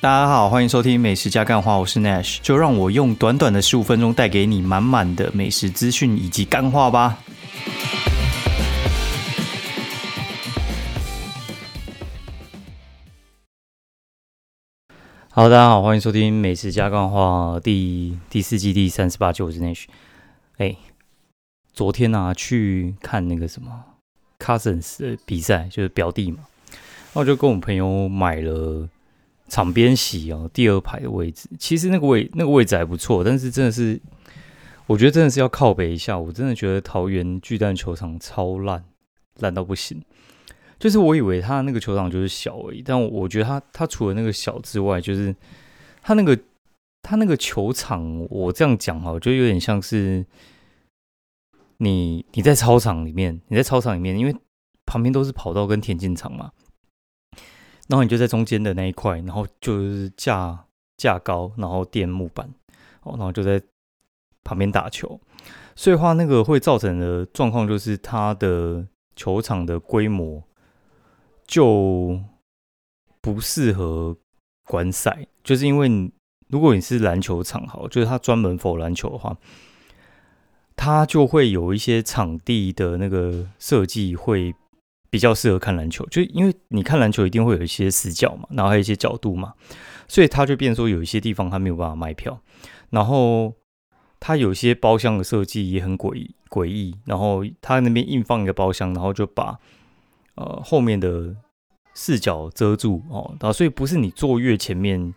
大家好，欢迎收听美食加干话，我是 Nash，就让我用短短的十五分钟带给你满满的美食资讯以及干话吧。好，大家好，欢迎收听美食加干话第第四季第三十八集，我是 Nash。哎，昨天啊去看那个什么 Cousins 的比赛，就是表弟嘛，然后就跟我朋友买了。场边席哦，第二排的位置，其实那个位那个位置还不错，但是真的是，我觉得真的是要靠北一下。我真的觉得桃园巨蛋球场超烂，烂到不行。就是我以为他那个球场就是小而已，但我觉得他他除了那个小之外，就是他那个他那个球场，我这样讲哈，就有点像是你你在操场里面，你在操场里面，因为旁边都是跑道跟田径场嘛。然后你就在中间的那一块，然后就是架架高，然后垫木板，哦，然后就在旁边打球。所以话那个会造成的状况就是，它的球场的规模就不适合观赛，就是因为如果你是篮球场，好，就是它专门否篮球的话，它就会有一些场地的那个设计会。比较适合看篮球，就因为你看篮球一定会有一些死角嘛，然后还有一些角度嘛，所以它就变说有一些地方它没有办法卖票，然后它有些包厢的设计也很诡异诡异，然后它那边硬放一个包厢，然后就把呃后面的视角遮住哦，然后所以不是你坐越前面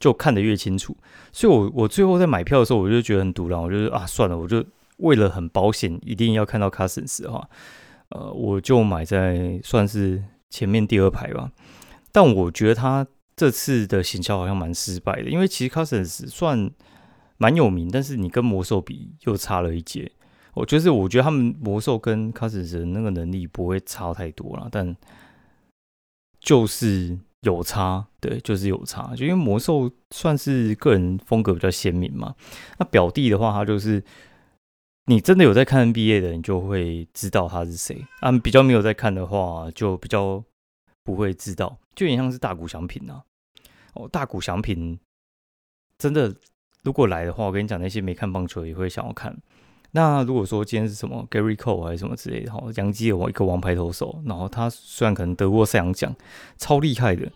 就看得越清楚，所以我我最后在买票的时候我就觉得很堵然，我就啊算了，我就为了很保险，一定要看到 Cousins 的话。呃，我就买在算是前面第二排吧，但我觉得他这次的行销好像蛮失败的，因为其实 Cousins 算蛮有名，但是你跟魔兽比又差了一截。我就是我觉得他们魔兽跟 Cousins 的那个能力不会差太多了，但就是有差，对，就是有差。就因为魔兽算是个人风格比较鲜明嘛，那表弟的话，他就是。你真的有在看 NBA 的，你就会知道他是谁啊。比较没有在看的话，就比较不会知道，就有点像是大股祥品啊。哦，大股祥品真的如果来的话，我跟你讲，那些没看棒球也会想要看。那如果说今天是什么 Gary Cole 还是什么之类的，哈，杨基有一个王牌投手，然后他虽然可能得过赛扬奖，超厉害的，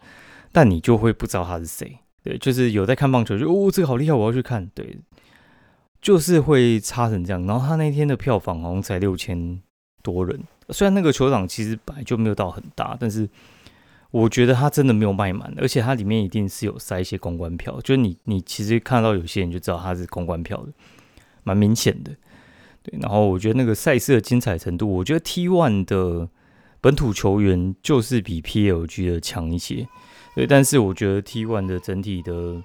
但你就会不知道他是谁。对，就是有在看棒球，就哦，这个好厉害，我要去看。对。就是会差成这样，然后他那天的票房好像才六千多人，虽然那个球场其实本来就没有到很大，但是我觉得他真的没有卖满，而且它里面一定是有塞一些公关票，就是你你其实看到有些人就知道他是公关票的，蛮明显的。对，然后我觉得那个赛事的精彩程度，我觉得 T One 的本土球员就是比 PLG 的强一些，对，但是我觉得 T One 的整体的。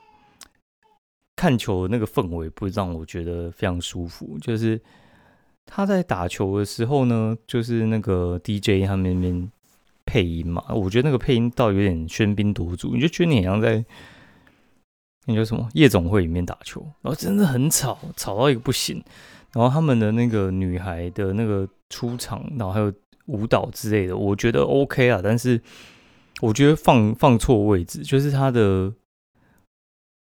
看球那个氛围不让我觉得非常舒服，就是他在打球的时候呢，就是那个 DJ 他们那边配音嘛，我觉得那个配音倒有点喧宾夺主，你就觉得你好像在那叫什么夜总会里面打球，然后真的很吵，吵到一个不行。然后他们的那个女孩的那个出场，然后还有舞蹈之类的，我觉得 OK 啊，但是我觉得放放错位置，就是他的。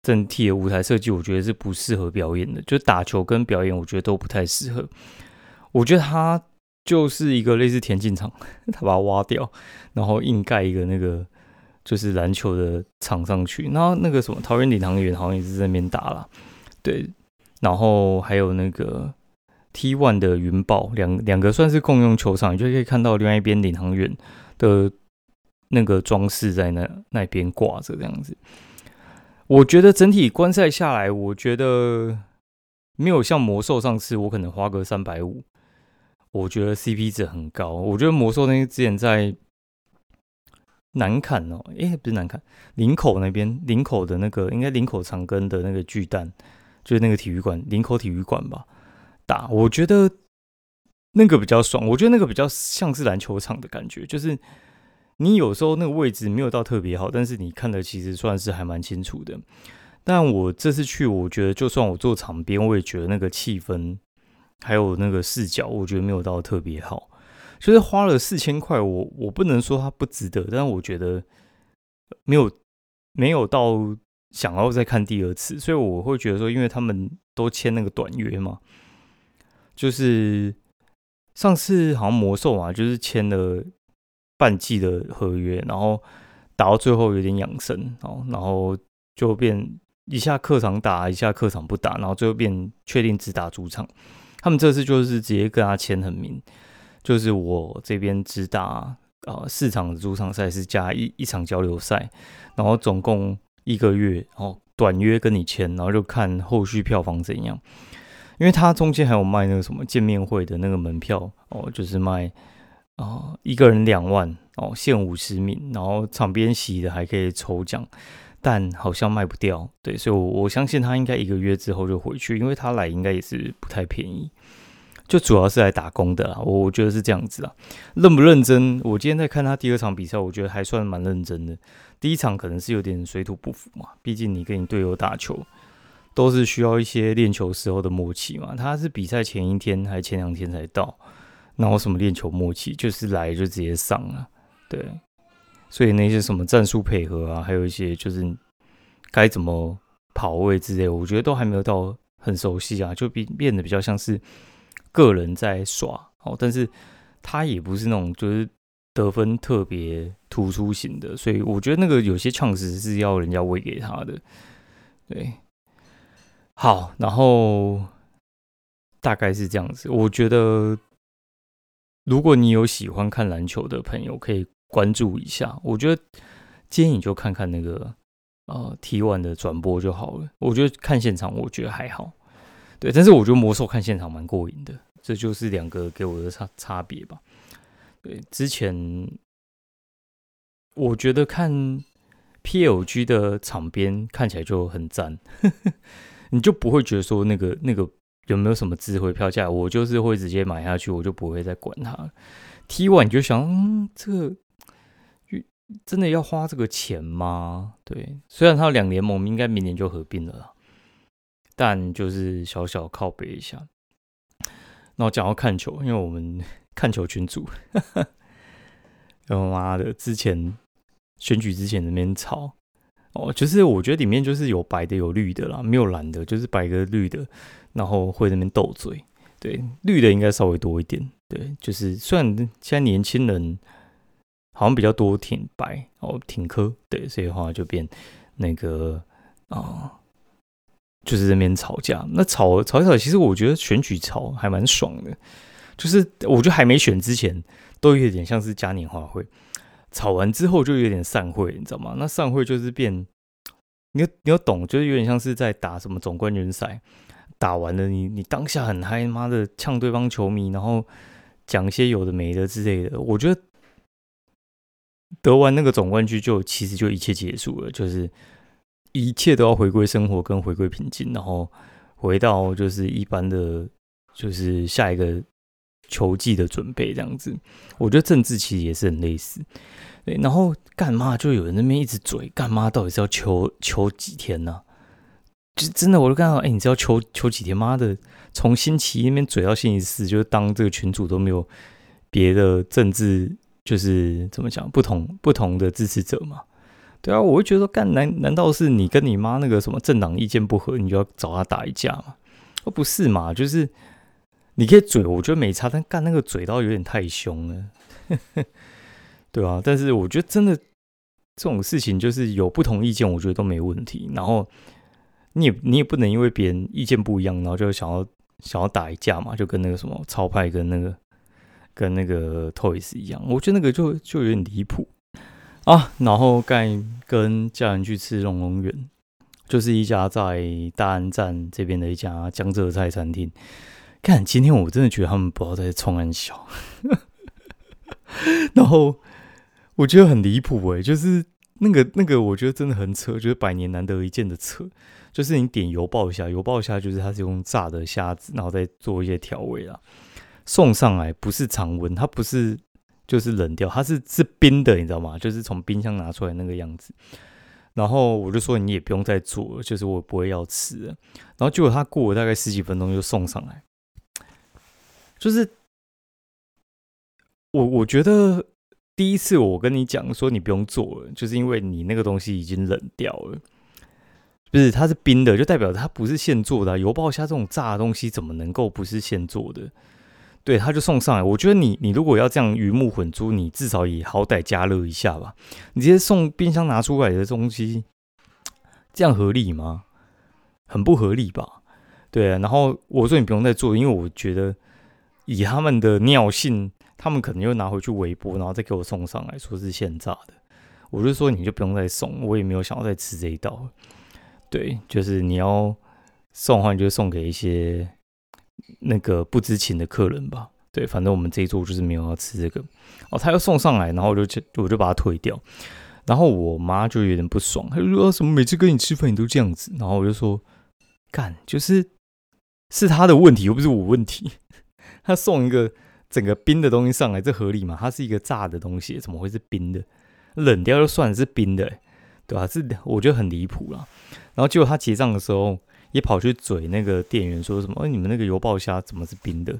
整体的舞台设计，我觉得是不适合表演的。就打球跟表演，我觉得都不太适合。我觉得它就是一个类似田径场，他把它挖掉，然后硬盖一个那个就是篮球的场上去。然后那个什么桃园领航员好像也是在那边打了，对。然后还有那个 T One 的云豹，两两个算是共用球场，你就可以看到另外一边领航员的那个装饰在那那边挂着这样子。我觉得整体观赛下来，我觉得没有像魔兽上次，我可能花个三百五，我觉得 CP 值很高。我觉得魔兽那些之前在南坎哦，诶，不是南坎，林口那边，林口的那个应该林口长庚的那个巨蛋，就是那个体育馆，林口体育馆吧，打，我觉得那个比较爽，我觉得那个比较像是篮球场的感觉，就是。你有时候那个位置没有到特别好，但是你看的其实算是还蛮清楚的。但我这次去，我觉得就算我坐场边，我也觉得那个气氛还有那个视角，我觉得没有到特别好。就是花了四千块，我我不能说它不值得，但我觉得没有没有到想要再看第二次，所以我会觉得说，因为他们都签那个短约嘛，就是上次好像魔兽嘛，就是签了半季的合约，然后打到最后有点养生哦，然后就变一下客场打，一下客场不打，然后最后变确定只打主场。他们这次就是直接跟他签很明，就是我这边只打啊四场主场赛事加一一场交流赛，然后总共一个月，然后短约跟你签，然后就看后续票房怎样。因为他中间还有卖那个什么见面会的那个门票哦，就是卖啊一个人两万哦，限五十名，然后场边席的还可以抽奖。但好像卖不掉，对，所以，我我相信他应该一个月之后就回去，因为他来应该也是不太便宜，就主要是来打工的啦。我我觉得是这样子啊，认不认真？我今天在看他第二场比赛，我觉得还算蛮认真的。第一场可能是有点水土不服嘛，毕竟你跟你队友打球都是需要一些练球时候的默契嘛。他是比赛前一天还是前两天才到，那我什么练球默契，就是来就直接上了，对。所以那些什么战术配合啊，还有一些就是该怎么跑位之类，我觉得都还没有到很熟悉啊，就变变得比较像是个人在耍哦。但是他也不是那种就是得分特别突出型的，所以我觉得那个有些创实是要人家喂给他的。对，好，然后大概是这样子。我觉得如果你有喜欢看篮球的朋友，可以。关注一下，我觉得今天你就看看那个呃 T one 的转播就好了。我觉得看现场，我觉得还好。对，但是我觉得魔兽看现场蛮过瘾的，这就是两个给我的差差别吧。对，之前我觉得看 PLG 的场边看起来就很赞，你就不会觉得说那个那个有没有什么智慧票价，我就是会直接买下去，我就不会再管它。T one 你就想，嗯，这个。真的要花这个钱吗？对，虽然他两联盟应该明年就合并了，但就是小小靠背一下。那我讲到看球，因为我们看球群组，他 妈的，之前选举之前那边吵哦，就是我觉得里面就是有白的有绿的啦，没有蓝的，就是白的绿的，然后会那边斗嘴。对，绿的应该稍微多一点。对，就是虽然现在年轻人。好像比较多挺白哦，挺科对，所以话就变那个啊，就是这边吵架。那吵吵一吵，其实我觉得选举吵还蛮爽的。就是我觉得还没选之前，都有点像是嘉年华会；吵完之后就有点散会，你知道吗？那散会就是变，你你要懂，就是有点像是在打什么总冠军赛，打完了你你当下很嗨，妈的呛对方球迷，然后讲一些有的没的之类的。我觉得。得完那个总冠军，就其实就一切结束了，就是一切都要回归生活跟回归平静，然后回到就是一般的，就是下一个球技的准备这样子。我觉得政治其实也是很类似，对。然后干嘛就有人那边一直嘴，干嘛到底是要求求几天呢？就真的，我就看到，哎，你知道求求几天？妈的，从星期一那边嘴到星期四，就是当这个群主都没有别的政治。就是怎么讲，不同不同的支持者嘛，对啊，我会觉得，干难难道是你跟你妈那个什么政党意见不合，你就要找他打一架吗？哦，不是嘛，就是你可以嘴，我觉得没差，但干那个嘴倒有点太凶了，对啊，但是我觉得真的这种事情就是有不同意见，我觉得都没问题。然后你也你也不能因为别人意见不一样，然后就想要想要打一架嘛，就跟那个什么超派跟那个。跟那个 Toys 一样，我觉得那个就就有点离谱啊。然后盖跟家人去吃龙龙园，就是一家在大安站这边的一家江浙菜餐厅。看今天我真的觉得他们不要再冲安小，然后我觉得很离谱哎，就是那个那个，我觉得真的很扯，就是百年难得一见的扯。就是你点油爆虾，油爆虾就是它是用炸的虾子，然后再做一些调味啦。送上来不是常温，它不是就是冷掉，它是是冰的，你知道吗？就是从冰箱拿出来那个样子。然后我就说你也不用再做了，就是我不会要吃。然后结果他过了大概十几分钟就送上来，就是我我觉得第一次我跟你讲说你不用做了，就是因为你那个东西已经冷掉了，不是它是冰的，就代表它不是现做的。油爆虾这种炸的东西怎么能够不是现做的？对，他就送上来。我觉得你你如果要这样鱼目混珠，你至少也好歹加热一下吧。你直接送冰箱拿出来的东西，这样合理吗？很不合理吧？对啊。然后我说你不用再做，因为我觉得以他们的尿性。他们可能又拿回去微波，然后再给我送上来，说是现炸的。我就说你就不用再送，我也没有想要再吃这一道。对，就是你要送的话，你就送给一些那个不知情的客人吧。对，反正我们这一桌就是没有要吃这个。哦，他要送上来，然后我就我就把它退掉。然后我妈就有点不爽，她就说：“什么每次跟你吃饭你都这样子？”然后我就说：“干，就是是他的问题，又不是我问题。他送一个。”整个冰的东西上来，这合理吗？它是一个炸的东西，怎么会是冰的？冷掉就算是冰的，对吧？是我觉得很离谱了。然后结果他结账的时候，也跑去嘴那个店员说什么：“哎，你们那个油爆虾怎么是冰的？”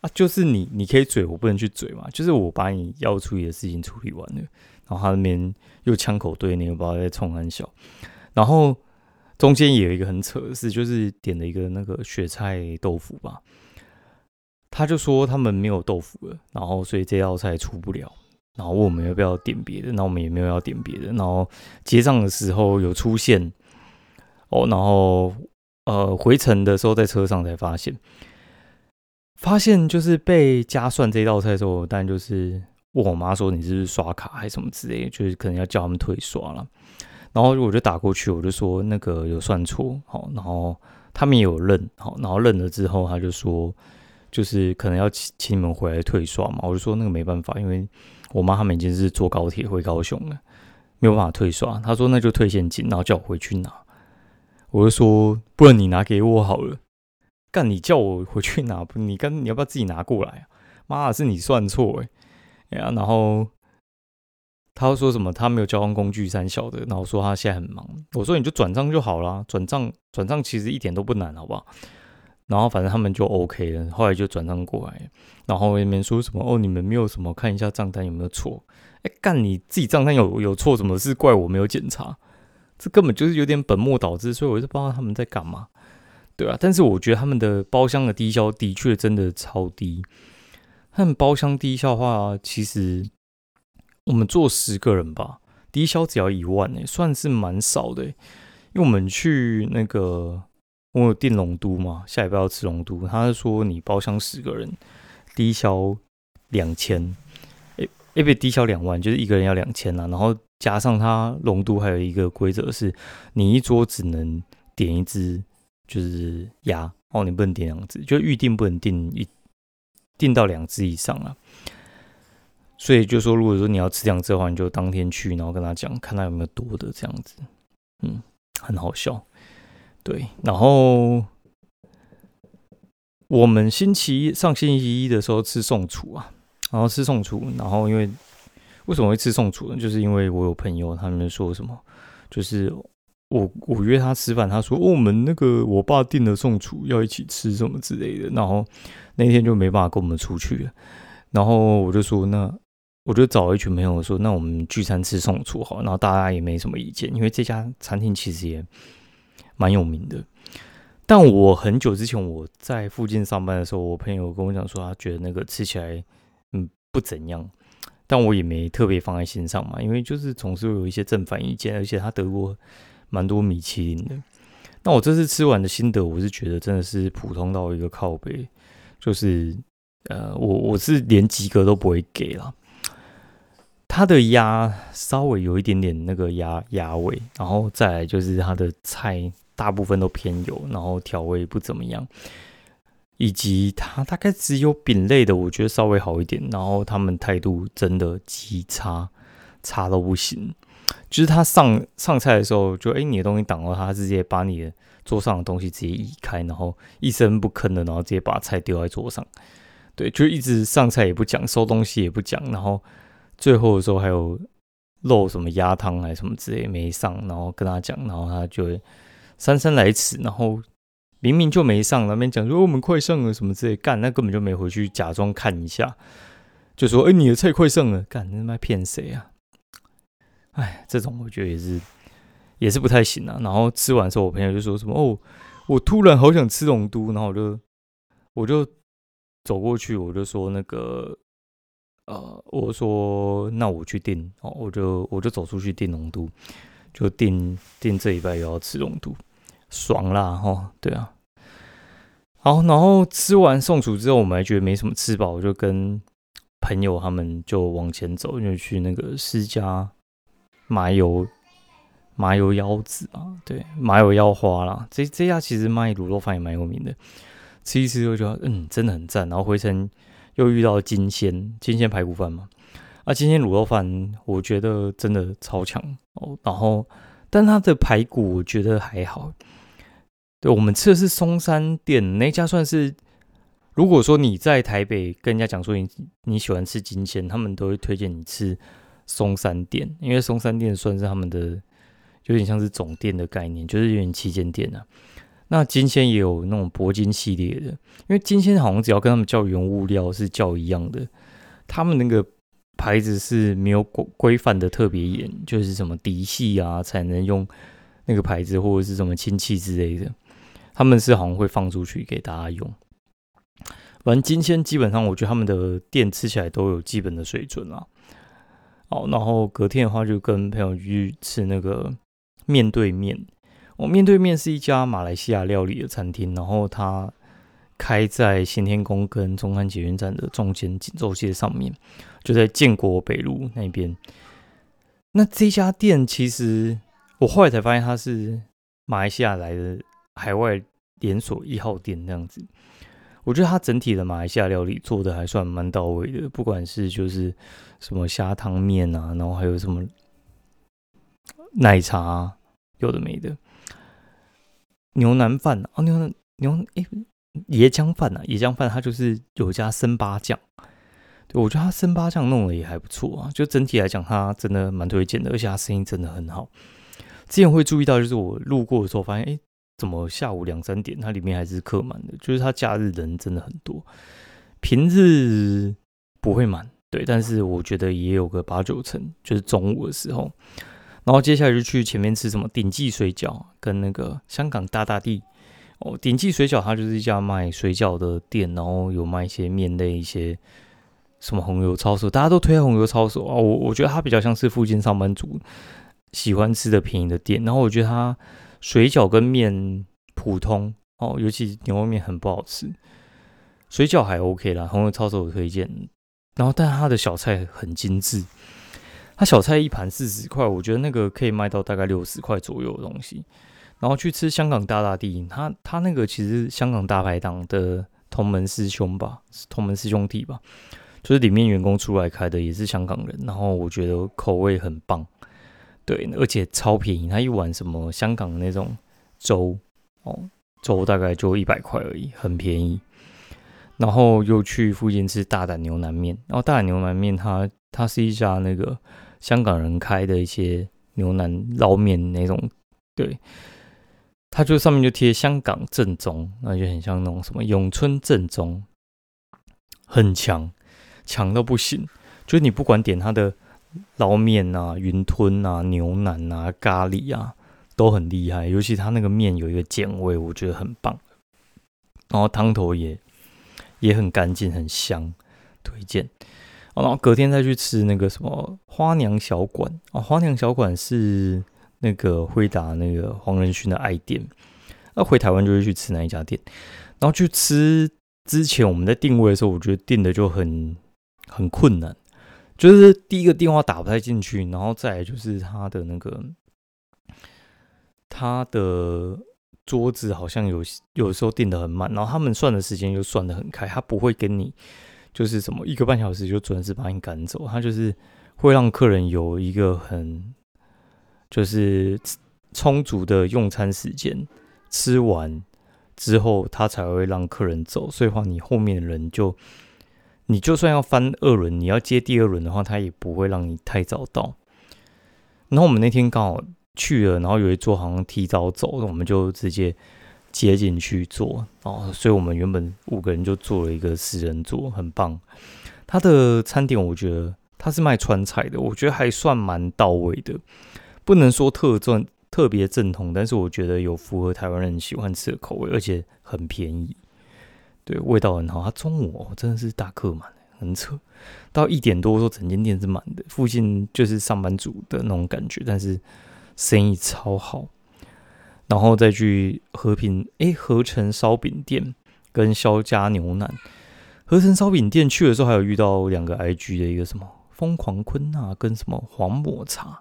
啊，就是你你可以嘴，我不能去嘴嘛。就是我把你要处理的事情处理完了，然后他那边又枪口对那个不知道在冲很小。然后中间也有一个很扯的事，就是点了一个那个雪菜豆腐吧。他就说他们没有豆腐了，然后所以这道菜出不了，然后问我们要不要点别的，那我们也没有要点别的，然后结账的时候有出现哦，然后呃回程的时候在车上才发现，发现就是被加算这道菜的时候，但就是问我妈说你是不是刷卡还是什么之类，就是可能要叫他们退刷了，然后我就打过去，我就说那个有算错，好，然后他们也有认，好，然后认了之后他就说。就是可能要请请你们回来退刷嘛，我就说那个没办法，因为我妈他们已经是坐高铁回高雄了，没有办法退刷。他说那就退现金，然后叫我回去拿。我就说不然你拿给我好了。干你叫我回去拿，你跟你要不要自己拿过来？妈，是你算错哎呀！然后他说什么他没有交通工具三小的，然后说他现在很忙。我说你就转账就好了，转账转账其实一点都不难，好不好？然后反正他们就 OK 了，后来就转账过来，然后那边说什么哦，你们没有什么看一下账单有没有错？哎，干你自己账单有有错，什么是怪我没有检查？这根本就是有点本末倒置，所以我就不知道他们在干嘛，对啊，但是我觉得他们的包厢的低消的确真的超低，他们包厢低消的话，其实我们坐十个人吧，低消只要一万呢，算是蛮少的，因为我们去那个。我有订龙都嘛，下礼拜要吃龙都。他是说你包厢十个人，低消两千，诶诶，不低消两万，就是一个人要两千啦。然后加上他龙都还有一个规则是，你一桌只能点一只，就是鸭哦，你不能点两只，就预定不能订一订到两只以上啊。所以就说，如果说你要吃两只的话，你就当天去，然后跟他讲，看他有没有多的这样子。嗯，很好笑。对，然后我们星期一上星期一的时候吃宋厨啊，然后吃宋厨，然后因为为什么会吃宋厨呢？就是因为我有朋友他们说什么，就是我我约他吃饭，他说哦我们那个我爸订的宋厨要一起吃什么之类的，然后那天就没办法跟我们出去了，然后我就说那我就找一群朋友说那我们聚餐吃宋厨好，然后大家也没什么意见，因为这家餐厅其实也。蛮有名的，但我很久之前我在附近上班的时候，我朋友跟我讲说，他觉得那个吃起来嗯不怎样，但我也没特别放在心上嘛，因为就是总是会有一些正反意见，而且他得过蛮多米其林的。那我这次吃完的心得，我是觉得真的是普通到一个靠背，就是呃，我我是连及格都不会给了。它的鸭稍微有一点点那个鸭鸭味，然后再来就是它的菜。大部分都偏油，然后调味不怎么样，以及它大概只有饼类的，我觉得稍微好一点。然后他们态度真的极差，差到不行。就是他上上菜的时候，就哎，你的东西挡到他，直接把你的桌上的东西直接移开，然后一声不吭的，然后直接把菜丢在桌上。对，就一直上菜也不讲，收东西也不讲，然后最后的时候还有漏什么鸭汤还是什么之类没上，然后跟他讲，然后他就会。姗姗来迟，然后明明就没上，那边讲说我们快上了什么之类，干那根本就没回去假装看一下，就说：“哎，你的菜快上了，干他妈骗谁啊？”哎，这种我觉得也是也是不太行啊。然后吃完之后，我朋友就说什么：“哦，我突然好想吃龙都。”然后我就我就走过去，我就说：“那个，呃，我说那我去订哦，我就我就走出去订龙都，就订订这一拜又要吃龙都，爽啦！哈，对啊。”好，然后吃完宋厨之后，我们还觉得没什么吃饱，就跟朋友他们就往前走，就去那个施家麻油麻油腰子啊，对，麻油腰花啦。这这家其实卖卤肉饭也蛮有名的，吃一吃就觉得嗯，真的很赞。然后回程又遇到金鲜金鲜排骨饭嘛，啊，金鲜卤肉饭我觉得真的超强哦。然后，但它的排骨我觉得还好。对，我们吃的是松山店那家，算是如果说你在台北跟人家讲说你你喜欢吃金鲜，他们都会推荐你吃松山店，因为松山店算是他们的有点像是总店的概念，就是有点旗舰店啊。那金鲜也有那种铂金系列的，因为金鲜好像只要跟他们叫原物料是叫一样的，他们那个牌子是没有规规范的特别严，就是什么嫡系啊才能用那个牌子，或者是什么亲戚之类的。他们是好像会放出去给大家用，反正今天基本上我觉得他们的店吃起来都有基本的水准啊。好，然后隔天的话就跟朋友去吃那个面对面。哦，面对面是一家马来西亚料理的餐厅，然后它开在新天宫跟中山捷运站的中间锦州街上面，就在建国北路那边。那这家店其实我后来才发现它是马来西亚来的海外。连锁一号店那样子，我觉得它整体的马来西亚料理做的还算蛮到位的，不管是就是什么虾汤面啊，然后还有什么奶茶，有的没的，牛腩饭啊，牛腩牛诶，椰浆饭啊，椰浆饭它就是有加生八酱，对我觉得它生八酱弄的也还不错啊，就整体来讲它真的蛮推荐的，而且它生意真的很好。之前会注意到，就是我路过的时候发现，哎。怎么下午两三点，它里面还是客满的？就是它假日人真的很多，平日不会满，对。但是我觉得也有个八九成，就是中午的时候。然后接下来就去前面吃什么鼎记水饺，跟那个香港大大地哦。鼎记水饺它就是一家卖水饺的店，然后有卖一些面类，一些什么红油抄手，大家都推红油抄手啊。我我觉得它比较像是附近上班族喜欢吃的便宜的店，然后我觉得它。水饺跟面普通哦，尤其牛肉面很不好吃。水饺还 OK 啦，红油抄手我推荐。然后，但它的小菜很精致，它小菜一盘四十块，我觉得那个可以卖到大概六十块左右的东西。然后去吃香港大大地，他他那个其实香港大排档的同门师兄吧，同门师兄弟吧，就是里面员工出来开的，也是香港人。然后我觉得口味很棒。对，而且超便宜，它一碗什么香港的那种粥哦，粥大概就一百块而已，很便宜。然后又去附近吃大胆牛腩面，然后大胆牛腩面它它是一家那个香港人开的一些牛腩捞面那种，对，它就上面就贴香港正宗，那就很像那种什么永春正宗，很强，强到不行，就是你不管点它的。捞面啊，云吞啊，牛腩啊，咖喱啊，都很厉害。尤其他那个面有一个碱味，我觉得很棒。然后汤头也也很干净，很香，推荐。然后隔天再去吃那个什么花娘小馆哦，花娘小馆是那个辉达那个黄仁勋的爱店。那回台湾就会去吃那一家店。然后去吃之前，我们在定位的时候，我觉得定的就很很困难。就是第一个电话打不太进去，然后再来就是他的那个他的桌子好像有有时候订的很慢，然后他们算的时间又算的很开，他不会跟你就是什么一个半小时就准时把你赶走，他就是会让客人有一个很就是充足的用餐时间，吃完之后他才会让客人走，所以话你后面的人就。你就算要翻二轮，你要接第二轮的话，他也不会让你太早到。然后我们那天刚好去了，然后有一桌好像提早走，我们就直接接进去坐。哦，所以我们原本五个人就坐了一个四人座，很棒。它的餐点我觉得它是卖川菜的，我觉得还算蛮到位的，不能说特正特别正统，但是我觉得有符合台湾人喜欢吃的口味，而且很便宜，对，味道很好。它中午哦真的是大客满，很扯，到一点多说整间店是满的，附近就是上班族的那种感觉，但是生意超好。然后再去和平哎合成烧饼店跟肖家牛腩，合成烧饼店去的时候还有遇到两个 IG 的一个什么疯狂坤啊跟什么黄抹茶，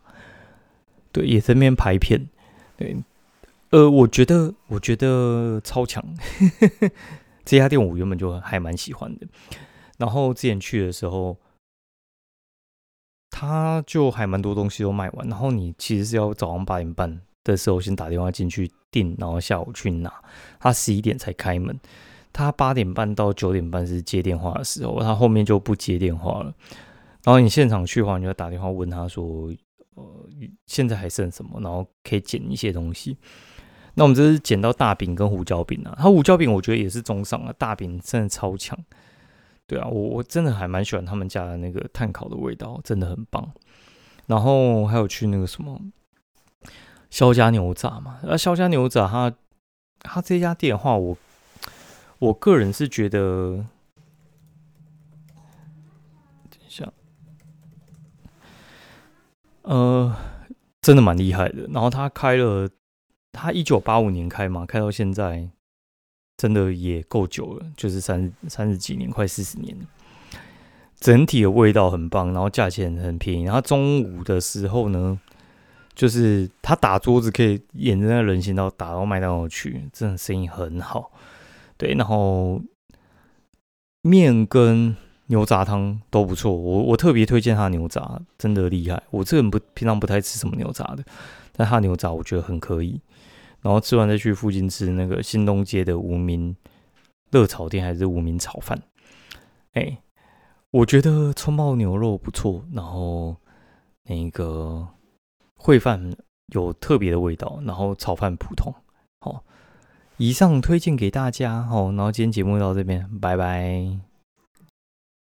对也在那边拍片，对，呃我觉得我觉得超强，这家店我原本就还蛮喜欢的，然后之前去的时候，他就还蛮多东西都卖完，然后你其实是要早上八点半。的时候先打电话进去订，然后下午去拿。他十一点才开门，他八点半到九点半是接电话的时候，他后面就不接电话了。然后你现场去的话，你就打电话问他说：“呃，现在还剩什么？然后可以捡一些东西。”那我们这是捡到大饼跟胡椒饼啊。他胡椒饼我觉得也是中上啊，大饼真的超强。对啊，我我真的还蛮喜欢他们家的那个碳烤的味道，真的很棒。然后还有去那个什么。肖家牛杂嘛，那肖家牛杂，它它这家店的话，我我个人是觉得，等一下，呃，真的蛮厉害的。然后他开了，他一九八五年开嘛，开到现在，真的也够久了，就是三三十几年，快四十年。整体的味道很棒，然后价钱很便宜。然后中午的时候呢？就是他打桌子可以沿着那人行道打到麦当劳去，真的生意很好。对，然后面跟牛杂汤都不错，我我特别推荐他牛杂，真的厉害。我这个人不平常不太吃什么牛杂的，但他牛杂我觉得很可以。然后吃完再去附近吃那个新东街的无名热炒店还是无名炒饭，哎，我觉得葱爆牛肉不错，然后那个。烩饭有特别的味道，然后炒饭普通。好，以上推荐给大家。好，然后今天节目到这边，拜拜。